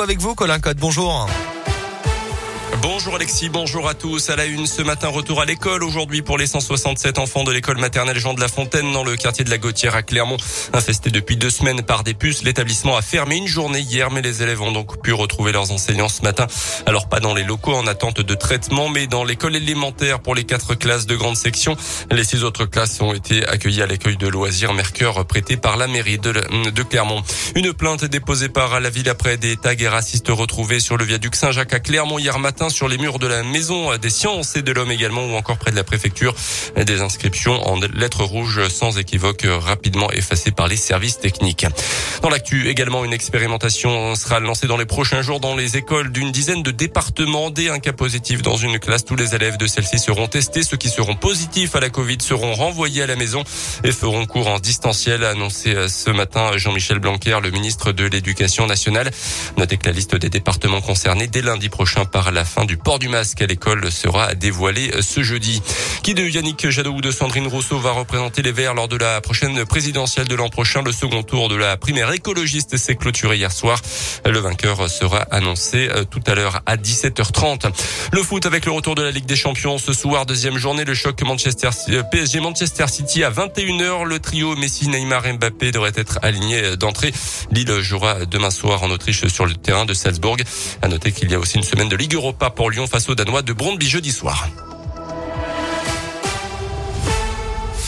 Avec vous, Colin Code, bonjour. Bonjour Alexis, bonjour à tous. À la une ce matin, retour à l'école aujourd'hui pour les 167 enfants de l'école maternelle Jean de la Fontaine dans le quartier de la Gautière à Clermont. Infesté depuis deux semaines par des puces, l'établissement a fermé une journée hier, mais les élèves ont donc pu retrouver leurs enseignants ce matin. Alors pas dans les locaux en attente de traitement, mais dans l'école élémentaire pour les quatre classes de grande section. Les six autres classes ont été accueillies à l'accueil de loisirs Mercure prêté par la mairie de, Clermont. Une plainte déposée par la ville après des tags racistes retrouvés sur le viaduc Saint-Jacques à Clermont hier matin sur les murs de la maison des sciences et de l'homme également ou encore près de la préfecture. Des inscriptions en lettres rouges sans équivoque rapidement effacées par les services techniques. Dans l'actu également, une expérimentation sera lancée dans les prochains jours dans les écoles d'une dizaine de départements. Dès un cas positif dans une classe, tous les élèves de celle-ci seront testés. Ceux qui seront positifs à la Covid seront renvoyés à la maison et feront cours en distanciel, a annoncé ce matin Jean-Michel Blanquer, le ministre de l'Éducation nationale. Notez que la liste des départements concernés dès lundi prochain par la fin du port du masque à l'école sera dévoilée ce jeudi. Qui de Yannick Jadot ou de Sandrine Rousseau va représenter les Verts lors de la prochaine présidentielle de l'an prochain? Le second tour de la primaire écologiste s'est clôturé hier soir. Le vainqueur sera annoncé euh, tout à l'heure à 17h30. Le foot avec le retour de la Ligue des Champions ce soir, deuxième journée, le choc Manchester euh, PSG Manchester City à 21h. Le trio Messi, Neymar, Mbappé devrait être aligné d'entrée. Lille jouera demain soir en Autriche sur le terrain de Salzbourg. À noter qu'il y a aussi une semaine de Ligue Europa pour Lyon face aux Danois de Brondby jeudi soir.